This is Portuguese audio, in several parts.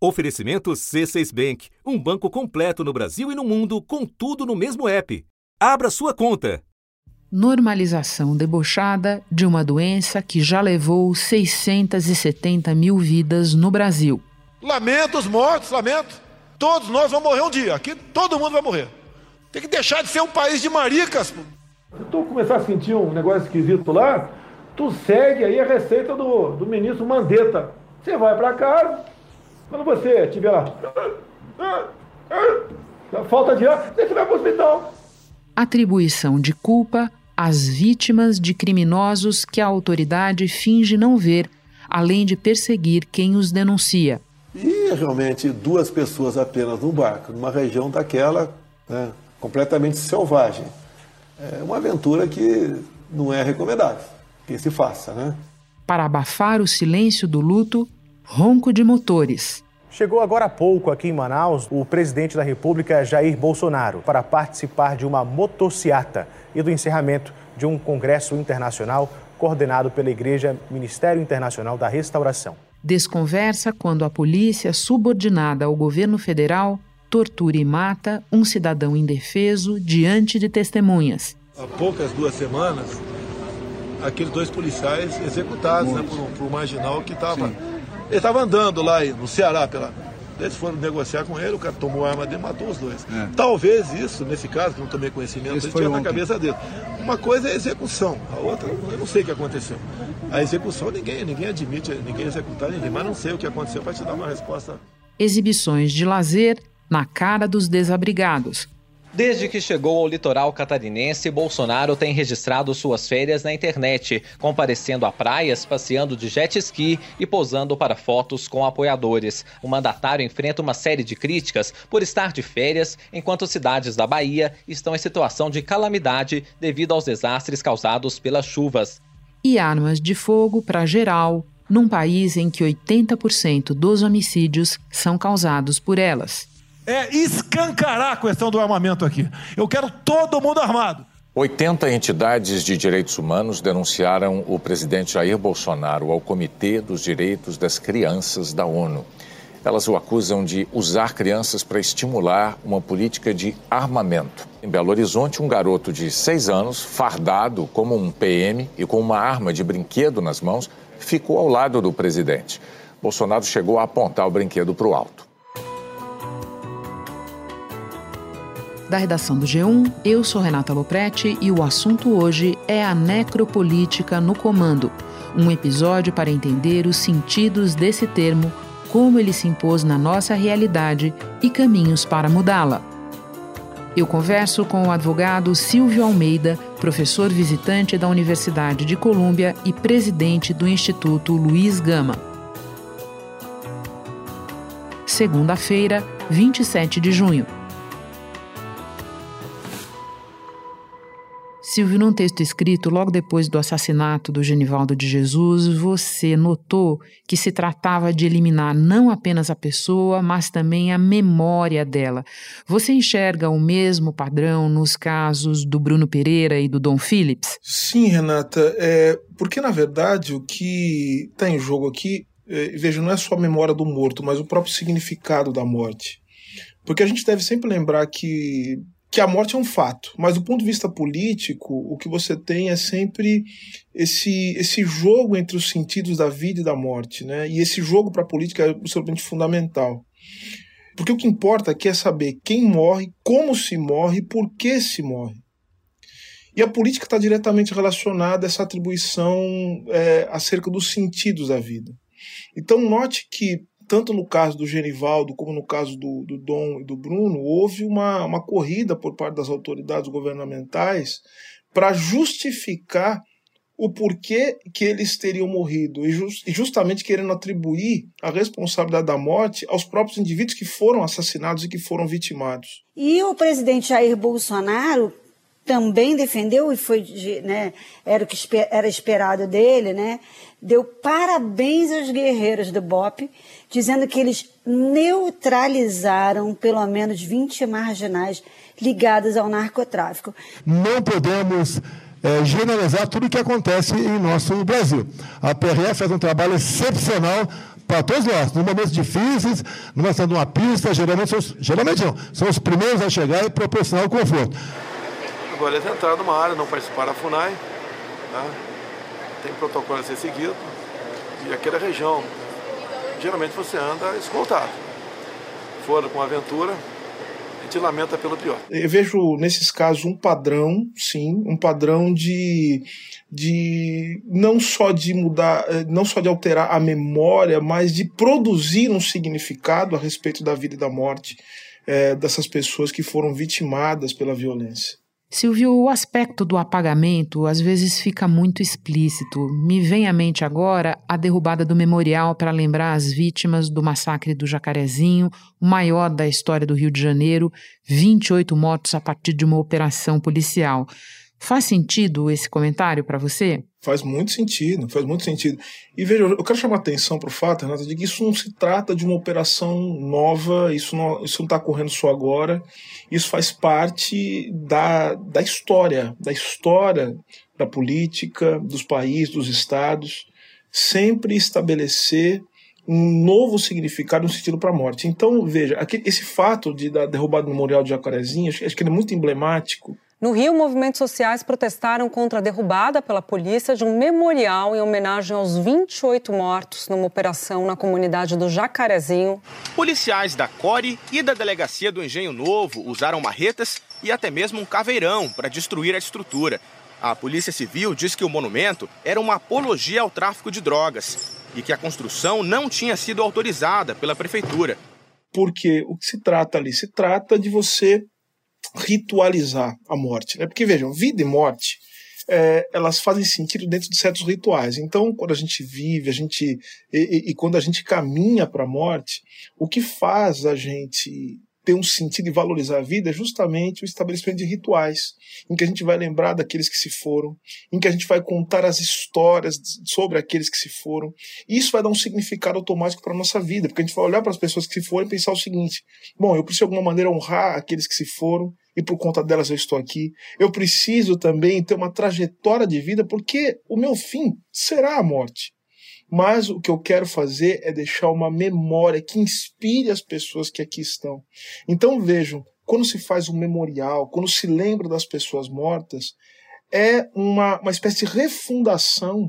Oferecimento C6 Bank, um banco completo no Brasil e no mundo, com tudo no mesmo app. Abra sua conta. Normalização debochada de uma doença que já levou 670 mil vidas no Brasil. Lamento os mortos, lamento. Todos nós vamos morrer um dia. Aqui todo mundo vai morrer. Tem que deixar de ser um país de maricas. Se tu começar a sentir um negócio esquisito lá, tu segue aí a receita do, do ministro Mandetta. Você vai para casa, quando você estiver lá, falta de ar, você vai para o hospital. Atribuição de culpa às vítimas de criminosos que a autoridade finge não ver, além de perseguir quem os denuncia. E realmente duas pessoas apenas no barco, numa região daquela né, completamente selvagem. É uma aventura que não é recomendável que se faça, né? Para abafar o silêncio do luto, ronco de motores. Chegou agora há pouco aqui em Manaus o presidente da República, Jair Bolsonaro, para participar de uma motociata e do encerramento de um congresso internacional coordenado pela Igreja Ministério Internacional da Restauração. Desconversa quando a polícia, subordinada ao governo federal, tortura e mata um cidadão indefeso diante de testemunhas. Há poucas duas semanas, aqueles dois policiais executados né, por, um, por um marginal que estava ele estava andando lá no Ceará pela. Eles foram negociar com ele, o cara tomou a arma dele e matou os dois. É. Talvez isso, nesse caso, que não tomei conhecimento, isso tinha na cabeça dele. Uma coisa é a execução, a outra, eu não sei o que aconteceu. A execução, ninguém, ninguém admite, ninguém executar ninguém, mas não sei o que aconteceu para te dar uma resposta. Exibições de lazer na cara dos desabrigados, Desde que chegou ao litoral catarinense, Bolsonaro tem registrado suas férias na internet, comparecendo a praias, passeando de jet ski e posando para fotos com apoiadores. O mandatário enfrenta uma série de críticas por estar de férias, enquanto cidades da Bahia estão em situação de calamidade devido aos desastres causados pelas chuvas. E armas de fogo para geral, num país em que 80% dos homicídios são causados por elas é escancarar a questão do armamento aqui. Eu quero todo mundo armado. 80 entidades de direitos humanos denunciaram o presidente Jair Bolsonaro ao Comitê dos Direitos das Crianças da ONU. Elas o acusam de usar crianças para estimular uma política de armamento. Em Belo Horizonte, um garoto de seis anos, fardado como um PM e com uma arma de brinquedo nas mãos, ficou ao lado do presidente. Bolsonaro chegou a apontar o brinquedo para o alto. Da redação do G1, eu sou Renata Loprete e o assunto hoje é a necropolítica no comando. Um episódio para entender os sentidos desse termo, como ele se impôs na nossa realidade e caminhos para mudá-la. Eu converso com o advogado Silvio Almeida, professor visitante da Universidade de Colômbia e presidente do Instituto Luiz Gama. Segunda-feira, 27 de junho. Silvio, num texto escrito logo depois do assassinato do Genivaldo de Jesus, você notou que se tratava de eliminar não apenas a pessoa, mas também a memória dela. Você enxerga o mesmo padrão nos casos do Bruno Pereira e do Dom Phillips? Sim, Renata. É, porque, na verdade, o que está em jogo aqui, é, veja, não é só a memória do morto, mas o próprio significado da morte. Porque a gente deve sempre lembrar que que a morte é um fato, mas do ponto de vista político, o que você tem é sempre esse, esse jogo entre os sentidos da vida e da morte, né? E esse jogo para a política é absolutamente fundamental. Porque o que importa aqui é saber quem morre, como se morre, por que se morre. E a política está diretamente relacionada a essa atribuição é, acerca dos sentidos da vida. Então, note que tanto no caso do Genivaldo como no caso do, do Dom e do Bruno, houve uma, uma corrida por parte das autoridades governamentais para justificar o porquê que eles teriam morrido e, just, e, justamente querendo atribuir a responsabilidade da morte aos próprios indivíduos que foram assassinados e que foram vitimados. E o presidente Jair Bolsonaro também defendeu e foi né, era o que era esperado dele, né? Deu parabéns aos guerreiros do BOP dizendo que eles neutralizaram pelo menos 20 marginais ligados ao narcotráfico. Não podemos é, generalizar tudo o que acontece em nosso Brasil. A PRF faz um trabalho excepcional para todos nós, em momentos difíceis, numa de uma pista, geralmente, são, geralmente não, são os primeiros a chegar e proporcionar o conforto. Agora eles entraram numa área, não participaram da FUNAI, né? tem protocolo a ser seguido, e aquela região, geralmente você anda escoltado. Foram com aventura, a gente lamenta pelo pior. Eu vejo nesses casos um padrão, sim, um padrão de, de não só de mudar, eh, não só de alterar a memória, mas de produzir um significado a respeito da vida e da morte é, dessas pessoas que foram vitimadas pela violência. Silvio, o aspecto do apagamento às vezes fica muito explícito. Me vem à mente agora a derrubada do memorial para lembrar as vítimas do massacre do Jacarezinho, o maior da história do Rio de Janeiro, 28 mortos a partir de uma operação policial. Faz sentido esse comentário para você? Faz muito sentido, faz muito sentido. E veja, eu quero chamar a atenção para o fato, Renata, de que isso não se trata de uma operação nova, isso não está correndo só agora, isso faz parte da, da história, da história da política, dos países, dos estados, sempre estabelecer um novo significado, um sentido para a morte. Então, veja, esse fato de da derrubada do memorial de Jacarezinho, acho, acho que ele é muito emblemático no Rio, movimentos sociais protestaram contra a derrubada pela polícia de um memorial em homenagem aos 28 mortos numa operação na comunidade do Jacarezinho. Policiais da CORE e da Delegacia do Engenho Novo usaram marretas e até mesmo um caveirão para destruir a estrutura. A Polícia Civil diz que o monumento era uma apologia ao tráfico de drogas e que a construção não tinha sido autorizada pela prefeitura. Porque o que se trata ali? Se trata de você ritualizar a morte. Né? Porque vejam, vida e morte é, elas fazem sentido dentro de certos rituais. Então, quando a gente vive, a gente e, e, e quando a gente caminha para a morte, o que faz a gente ter um sentido e valorizar a vida é justamente o estabelecimento de rituais, em que a gente vai lembrar daqueles que se foram, em que a gente vai contar as histórias sobre aqueles que se foram. Isso vai dar um significado automático para a nossa vida, porque a gente vai olhar para as pessoas que se foram e pensar o seguinte: bom, eu preciso de alguma maneira honrar aqueles que se foram, e por conta delas eu estou aqui. Eu preciso também ter uma trajetória de vida, porque o meu fim será a morte. Mas o que eu quero fazer é deixar uma memória que inspire as pessoas que aqui estão. Então vejam, quando se faz um memorial, quando se lembra das pessoas mortas, é uma, uma espécie de refundação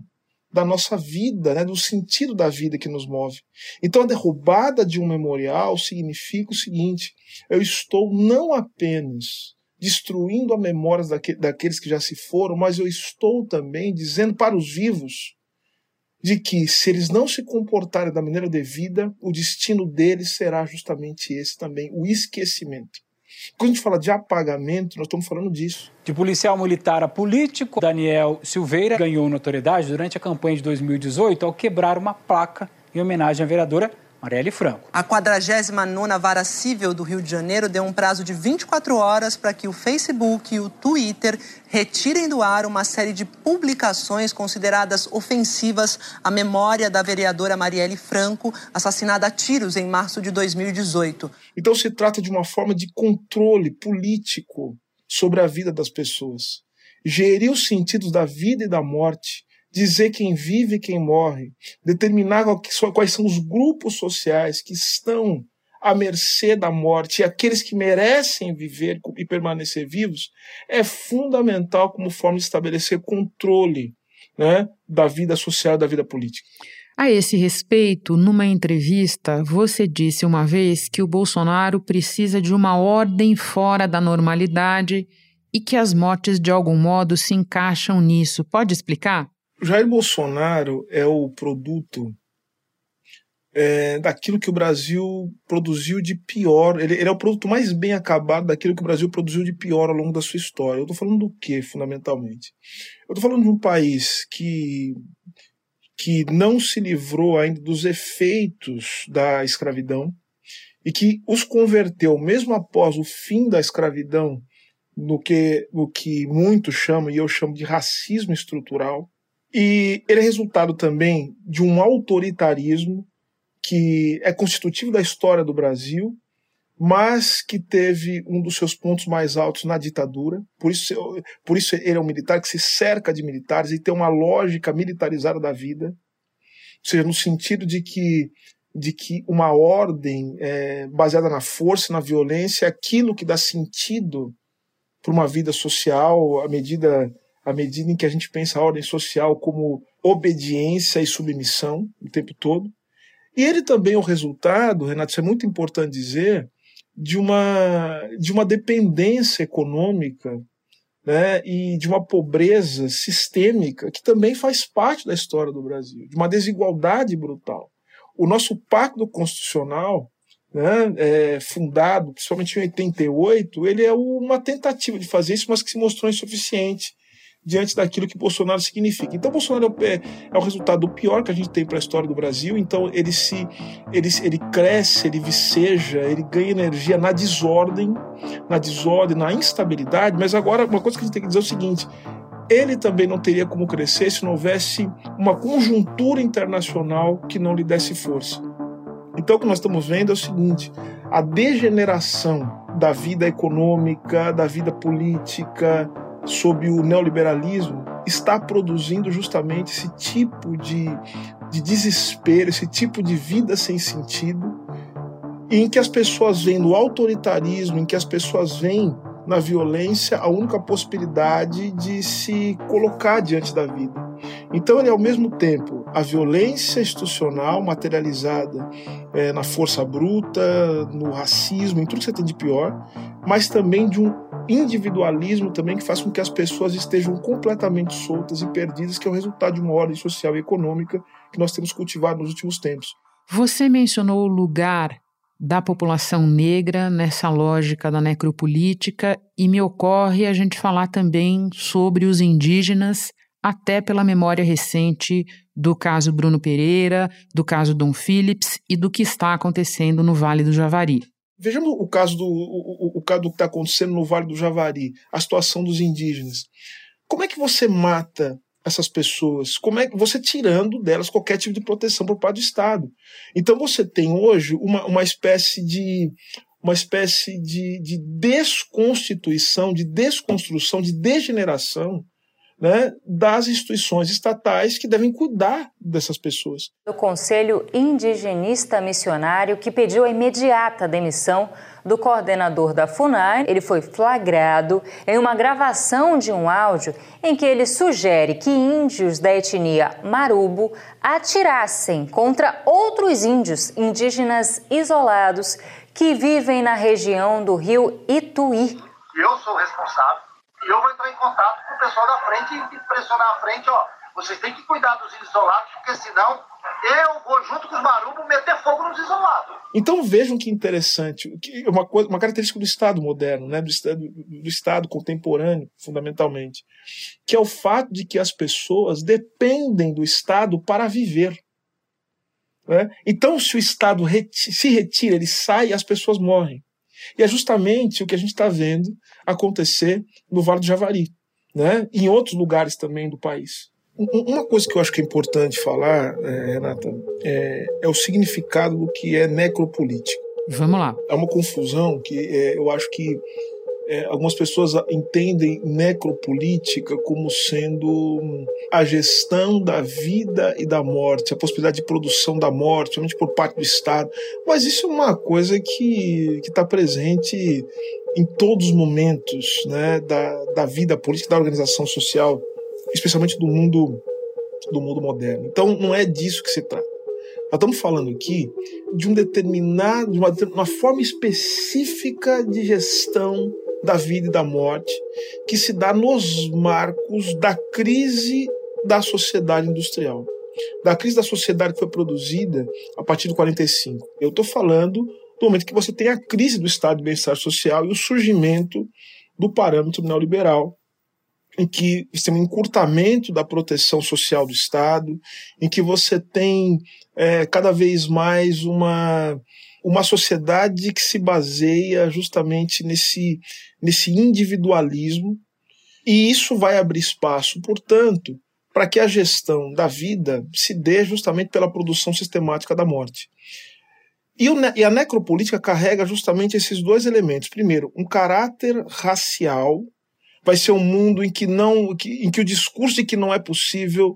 da nossa vida, né, do sentido da vida que nos move. Então a derrubada de um memorial significa o seguinte: eu estou não apenas destruindo a memória daqueles que já se foram, mas eu estou também dizendo para os vivos de que, se eles não se comportarem da maneira devida, o destino deles será justamente esse também, o esquecimento. Quando a gente fala de apagamento, nós estamos falando disso. De policial militar a político, Daniel Silveira ganhou notoriedade durante a campanha de 2018 ao quebrar uma placa em homenagem à vereadora Marielle Franco. A 49ª Vara Civil do Rio de Janeiro deu um prazo de 24 horas para que o Facebook e o Twitter retirem do ar uma série de publicações consideradas ofensivas à memória da vereadora Marielle Franco, assassinada a tiros em março de 2018. Então se trata de uma forma de controle político sobre a vida das pessoas. Gerir os sentidos da vida e da morte dizer quem vive e quem morre, determinar quais são os grupos sociais que estão à mercê da morte e aqueles que merecem viver e permanecer vivos, é fundamental como forma de estabelecer controle né, da vida social da vida política. A esse respeito, numa entrevista, você disse uma vez que o Bolsonaro precisa de uma ordem fora da normalidade e que as mortes de algum modo se encaixam nisso. Pode explicar? Jair Bolsonaro é o produto é, daquilo que o Brasil produziu de pior. Ele, ele, é o produto mais bem acabado daquilo que o Brasil produziu de pior ao longo da sua história. Eu estou falando do que, fundamentalmente? Eu estou falando de um país que, que não se livrou ainda dos efeitos da escravidão e que os converteu, mesmo após o fim da escravidão, no que, no que muitos chamam, e eu chamo de racismo estrutural e ele é resultado também de um autoritarismo que é constitutivo da história do Brasil, mas que teve um dos seus pontos mais altos na ditadura. Por isso, por isso ele é um militar que se cerca de militares e tem uma lógica militarizada da vida. seja, no sentido de que de que uma ordem é, baseada na força, na violência, é aquilo que dá sentido para uma vida social, à medida, à medida em que a gente pensa a ordem social como obediência e submissão o tempo todo. E ele também é o resultado, Renato, isso é muito importante dizer, de uma, de uma dependência econômica né, e de uma pobreza sistêmica que também faz parte da história do Brasil, de uma desigualdade brutal. O nosso pacto constitucional, né, é, fundado principalmente em 88, ele é uma tentativa de fazer isso, mas que se mostrou insuficiente diante daquilo que Bolsonaro significa. Então, Bolsonaro é, é o resultado do pior que a gente tem para a história do Brasil. Então, ele se ele, ele cresce, ele viceja, ele ganha energia na desordem, na desordem, na instabilidade. Mas agora, uma coisa que a gente tem que dizer é o seguinte: ele também não teria como crescer se não houvesse uma conjuntura internacional que não lhe desse força. Então, o que nós estamos vendo é o seguinte: a degeneração da vida econômica, da vida política, sob o neoliberalismo, está produzindo justamente esse tipo de, de desespero, esse tipo de vida sem sentido, em que as pessoas veem no autoritarismo, em que as pessoas veem na violência a única possibilidade de se colocar diante da vida. Então, ele é ao mesmo tempo a violência institucional materializada é, na força bruta, no racismo, em tudo que você tem de pior, mas também de um individualismo também que faz com que as pessoas estejam completamente soltas e perdidas, que é o resultado de uma ordem social e econômica que nós temos cultivado nos últimos tempos. Você mencionou o lugar da população negra nessa lógica da necropolítica e me ocorre a gente falar também sobre os indígenas, até pela memória recente do caso Bruno Pereira, do caso Dom Phillips e do que está acontecendo no Vale do Javari. Vejamos o caso do, o, o, o que está acontecendo no Vale do Javari, a situação dos indígenas. Como é que você mata essas pessoas? Como é que você tirando delas qualquer tipo de proteção por parte do Estado? Então você tem hoje uma, uma espécie de uma espécie de, de desconstituição, de desconstrução, de degeneração né, das instituições estatais que devem cuidar dessas pessoas. O Conselho Indigenista Missionário que pediu a imediata demissão do coordenador da FUNAI, ele foi flagrado em uma gravação de um áudio em que ele sugere que índios da etnia Marubo atirassem contra outros índios indígenas isolados que vivem na região do rio Ituí. Eu sou responsável e eu vou entrar em contato com o pessoal da frente e pressionar a frente, ó, vocês têm que cuidar dos isolados, porque senão eu vou, junto com os marumbos, meter fogo nos isolados. Então vejam que interessante, que uma, coisa, uma característica do Estado moderno, né, do, estado, do Estado contemporâneo, fundamentalmente, que é o fato de que as pessoas dependem do Estado para viver. Né? Então, se o Estado reti se retira, ele sai, as pessoas morrem. E é justamente o que a gente está vendo acontecer no Vale do Javari, né? em outros lugares também do país. Uma coisa que eu acho que é importante falar, é, Renata, é, é, o significado do que é necropolítica. Vamos lá. É uma confusão que é, eu acho que é, algumas pessoas entendem necropolítica como sendo a gestão da vida e da morte, a possibilidade de produção da morte, somente por parte do Estado. Mas isso é uma coisa que está presente em todos os momentos né, da, da vida política, da organização social, especialmente do mundo, do mundo moderno. Então não é disso que se trata. Nós estamos falando aqui de um determinado, de uma, uma forma específica de gestão da vida e da morte, que se dá nos marcos da crise da sociedade industrial, da crise da sociedade que foi produzida a partir de 45. Eu estou falando do momento que você tem a crise do estado de bem-estar social e o surgimento do parâmetro neoliberal, em que você tem um encurtamento da proteção social do Estado, em que você tem é, cada vez mais uma uma sociedade que se baseia justamente nesse, nesse individualismo, e isso vai abrir espaço, portanto, para que a gestão da vida se dê justamente pela produção sistemática da morte. E, o, e a necropolítica carrega justamente esses dois elementos. Primeiro, um caráter racial, vai ser um mundo em que não, em que o discurso de que não é possível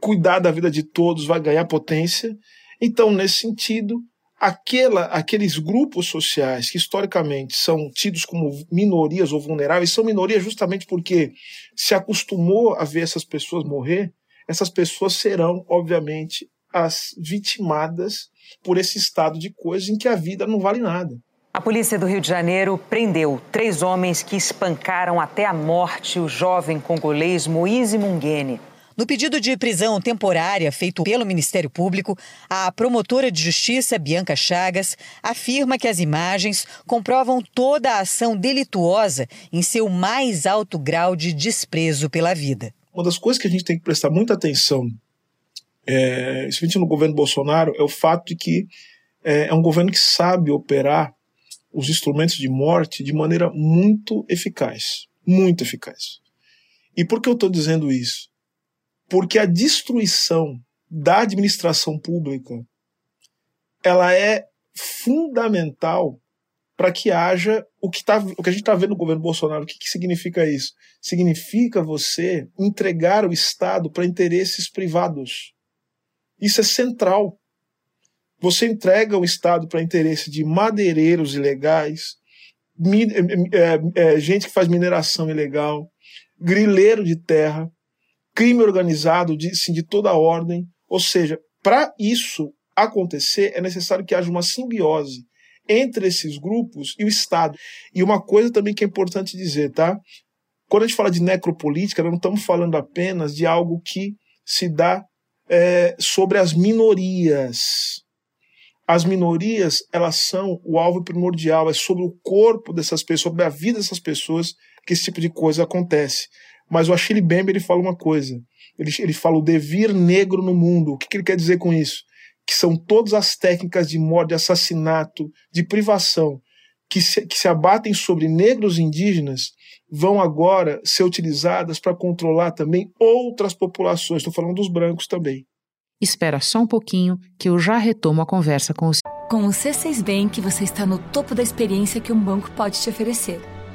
cuidar da vida de todos, vai ganhar potência. Então, nesse sentido, aquela, aqueles grupos sociais que historicamente são tidos como minorias ou vulneráveis, são minorias justamente porque se acostumou a ver essas pessoas morrer, essas pessoas serão, obviamente, as vitimadas por esse estado de coisas em que a vida não vale nada. A polícia do Rio de Janeiro prendeu três homens que espancaram até a morte o jovem congolês Moise Mungene. No pedido de prisão temporária feito pelo Ministério Público, a promotora de justiça, Bianca Chagas, afirma que as imagens comprovam toda a ação delituosa em seu mais alto grau de desprezo pela vida. Uma das coisas que a gente tem que prestar muita atenção, é, no governo Bolsonaro, é o fato de que é, é um governo que sabe operar os instrumentos de morte de maneira muito eficaz. Muito eficaz. E por que eu estou dizendo isso? Porque a destruição da administração pública ela é fundamental para que haja o que, tá, o que a gente está vendo no governo Bolsonaro. O que, que significa isso? Significa você entregar o Estado para interesses privados. Isso é central. Você entrega o Estado para interesse de madeireiros ilegais, é, é, gente que faz mineração ilegal, grileiro de terra, crime organizado de, assim, de toda ordem. Ou seja, para isso acontecer, é necessário que haja uma simbiose entre esses grupos e o Estado. E uma coisa também que é importante dizer, tá? Quando a gente fala de necropolítica, nós não estamos falando apenas de algo que se dá é, sobre as minorias. As minorias, elas são o alvo primordial, é sobre o corpo dessas pessoas, sobre a vida dessas pessoas que esse tipo de coisa acontece. Mas o Achille Bembe ele fala uma coisa. Ele, ele fala o devir negro no mundo. O que, que ele quer dizer com isso? Que são todas as técnicas de morte, de assassinato, de privação que se, que se abatem sobre negros indígenas vão agora ser utilizadas para controlar também outras populações. Estou falando dos brancos também. Espera só um pouquinho que eu já retomo a conversa com os. Com o C6 Bank, você está no topo da experiência que um banco pode te oferecer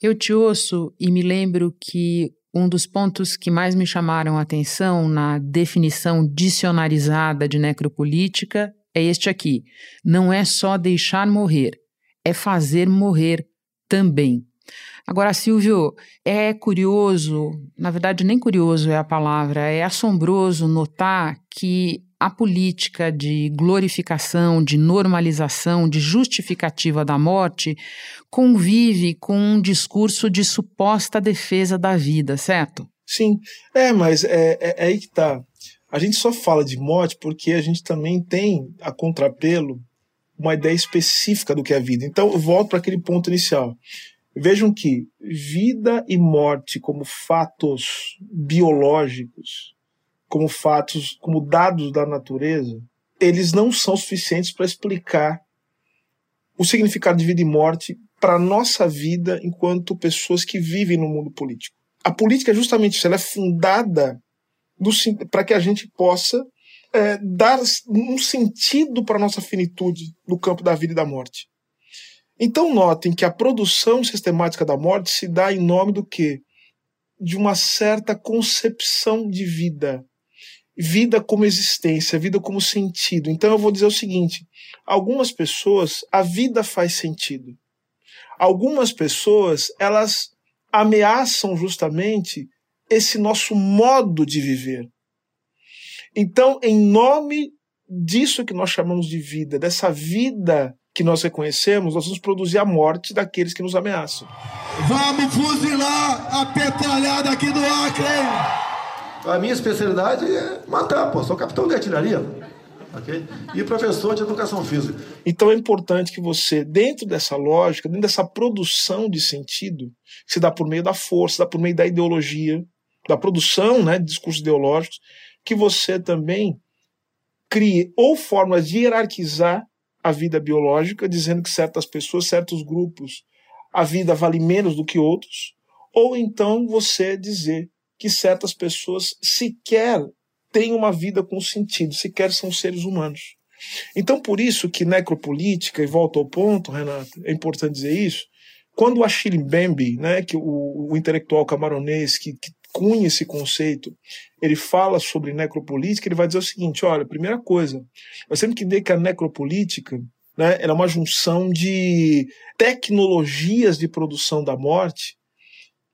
eu te ouço e me lembro que um dos pontos que mais me chamaram a atenção na definição dicionarizada de necropolítica é este aqui: não é só deixar morrer, é fazer morrer também. Agora, Silvio, é curioso, na verdade, nem curioso é a palavra, é assombroso notar que a política de glorificação, de normalização, de justificativa da morte convive com um discurso de suposta defesa da vida, certo? Sim, é, mas é, é, é aí que tá. A gente só fala de morte porque a gente também tem a contrapelo uma ideia específica do que é a vida. Então, eu volto para aquele ponto inicial. Vejam que vida e morte como fatos biológicos como fatos, como dados da natureza, eles não são suficientes para explicar o significado de vida e morte para a nossa vida enquanto pessoas que vivem no mundo político. A política é justamente isso, ela é fundada para que a gente possa é, dar um sentido para a nossa finitude no campo da vida e da morte. Então notem que a produção sistemática da morte se dá em nome do quê? De uma certa concepção de vida, vida como existência, vida como sentido. Então eu vou dizer o seguinte: algumas pessoas a vida faz sentido. Algumas pessoas elas ameaçam justamente esse nosso modo de viver. Então, em nome disso que nós chamamos de vida, dessa vida que nós reconhecemos, nós vamos produzir a morte daqueles que nos ameaçam. Vamos fuzilar a petralhada aqui do Acre! A minha especialidade é matar, pô. Sou capitão de artilharia. Okay? E professor de educação física. Então é importante que você, dentro dessa lógica, dentro dessa produção de sentido, se dá por meio da força, dá por meio da ideologia, da produção né, de discursos ideológicos, que você também crie ou formas de hierarquizar a vida biológica, dizendo que certas pessoas, certos grupos, a vida vale menos do que outros, ou então você dizer que certas pessoas sequer têm uma vida com sentido, sequer são seres humanos. Então, por isso que necropolítica, e volto ao ponto, Renato, é importante dizer isso, quando o Achille Mbembe, né, que o, o intelectual camaronês que, que cunha esse conceito, ele fala sobre necropolítica, ele vai dizer o seguinte, olha, primeira coisa, nós temos que entender que a necropolítica né, é uma junção de tecnologias de produção da morte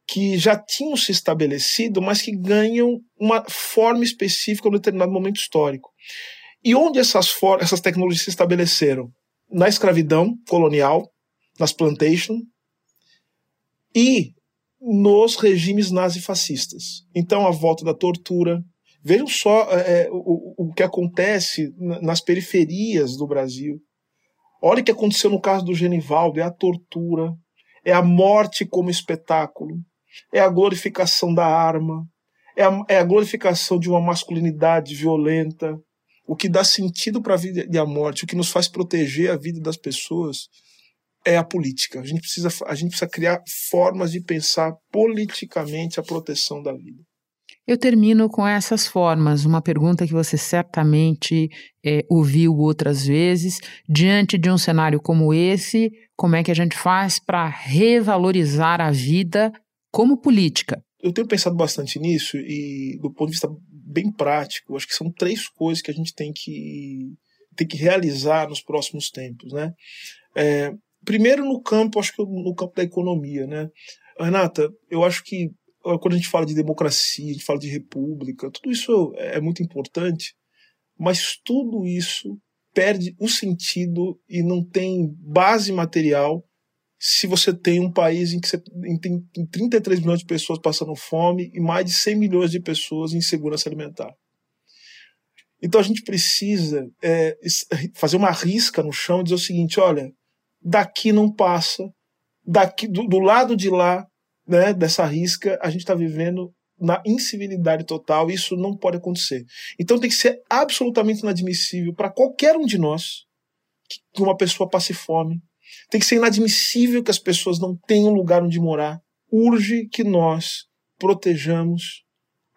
que já tinham se estabelecido, mas que ganham uma forma específica em um determinado momento histórico. E onde essas, essas tecnologias se estabeleceram? Na escravidão colonial, nas plantations, e nos regimes nazifascistas. Então, a volta da tortura. Vejam só é, é o, o que acontece nas periferias do Brasil. Olha o que aconteceu no caso do Genivaldo: é a tortura, é a morte como espetáculo, é a glorificação da arma, é a, é a glorificação de uma masculinidade violenta. O que dá sentido para a vida e a morte, o que nos faz proteger a vida das pessoas, é a política. A gente precisa, a gente precisa criar formas de pensar politicamente a proteção da vida. Eu termino com essas formas. Uma pergunta que você certamente é, ouviu outras vezes. Diante de um cenário como esse, como é que a gente faz para revalorizar a vida como política? Eu tenho pensado bastante nisso e, do ponto de vista bem prático, acho que são três coisas que a gente tem que, tem que realizar nos próximos tempos. Né? É, Primeiro no campo, acho que no campo da economia, né? Renata, eu acho que quando a gente fala de democracia, a gente fala de república, tudo isso é muito importante, mas tudo isso perde o sentido e não tem base material se você tem um país em que você tem 33 milhões de pessoas passando fome e mais de 100 milhões de pessoas em segurança alimentar. Então a gente precisa é, fazer uma risca no chão e dizer o seguinte: olha, daqui não passa, daqui do, do lado de lá, né, dessa risca, a gente está vivendo na incivilidade total, e isso não pode acontecer. Então tem que ser absolutamente inadmissível para qualquer um de nós que uma pessoa passe fome. Tem que ser inadmissível que as pessoas não tenham lugar onde morar. Urge que nós protejamos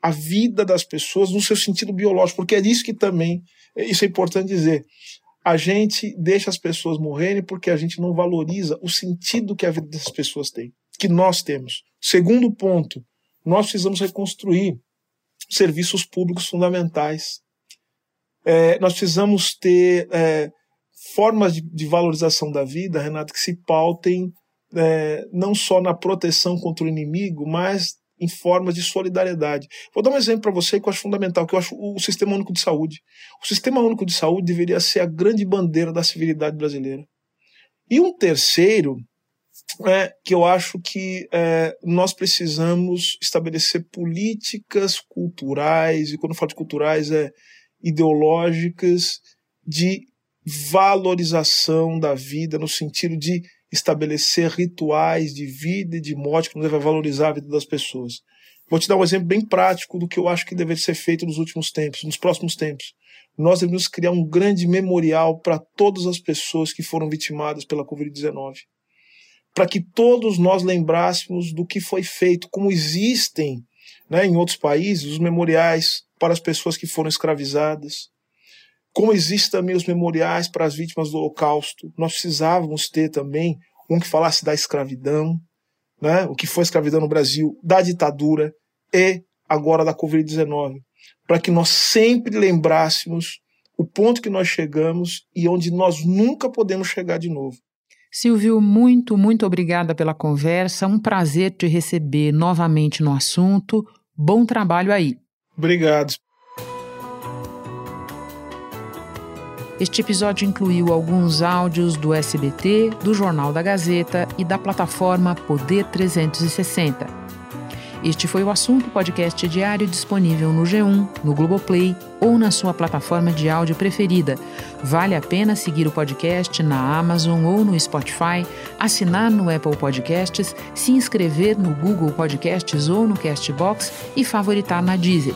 a vida das pessoas no seu sentido biológico, porque é isso que também, isso é importante dizer a gente deixa as pessoas morrerem porque a gente não valoriza o sentido que a vida dessas pessoas tem, que nós temos. Segundo ponto, nós precisamos reconstruir serviços públicos fundamentais. É, nós precisamos ter é, formas de, de, valorização da vida, Renato, que se pautem é, não só na proteção contra o inimigo, mas em formas de solidariedade. Vou dar um exemplo para você que eu acho fundamental, que eu acho o Sistema Único de Saúde. O Sistema Único de Saúde deveria ser a grande bandeira da civilidade brasileira. E um terceiro, é, que eu acho que é, nós precisamos estabelecer políticas culturais, e quando eu falo de culturais é ideológicas, de valorização da vida, no sentido de estabelecer rituais de vida e de morte que nos vai valorizar a vida das pessoas. Vou te dar um exemplo bem prático do que eu acho que deve ser feito nos últimos tempos, nos próximos tempos. Nós devemos criar um grande memorial para todas as pessoas que foram vitimadas pela Covid-19. Para que todos nós lembrássemos do que foi feito, como existem né, em outros países os memoriais para as pessoas que foram escravizadas, como existem também os memoriais para as vítimas do Holocausto, nós precisávamos ter também um que falasse da escravidão, né? o que foi escravidão no Brasil, da ditadura e agora da Covid-19, para que nós sempre lembrássemos o ponto que nós chegamos e onde nós nunca podemos chegar de novo. Silvio, muito, muito obrigada pela conversa. Um prazer te receber novamente no assunto. Bom trabalho aí. Obrigado. Este episódio incluiu alguns áudios do SBT, do Jornal da Gazeta e da plataforma Poder 360. Este foi o assunto podcast diário disponível no G1, no Globoplay ou na sua plataforma de áudio preferida. Vale a pena seguir o podcast na Amazon ou no Spotify, assinar no Apple Podcasts, se inscrever no Google Podcasts ou no Castbox e favoritar na Deezer.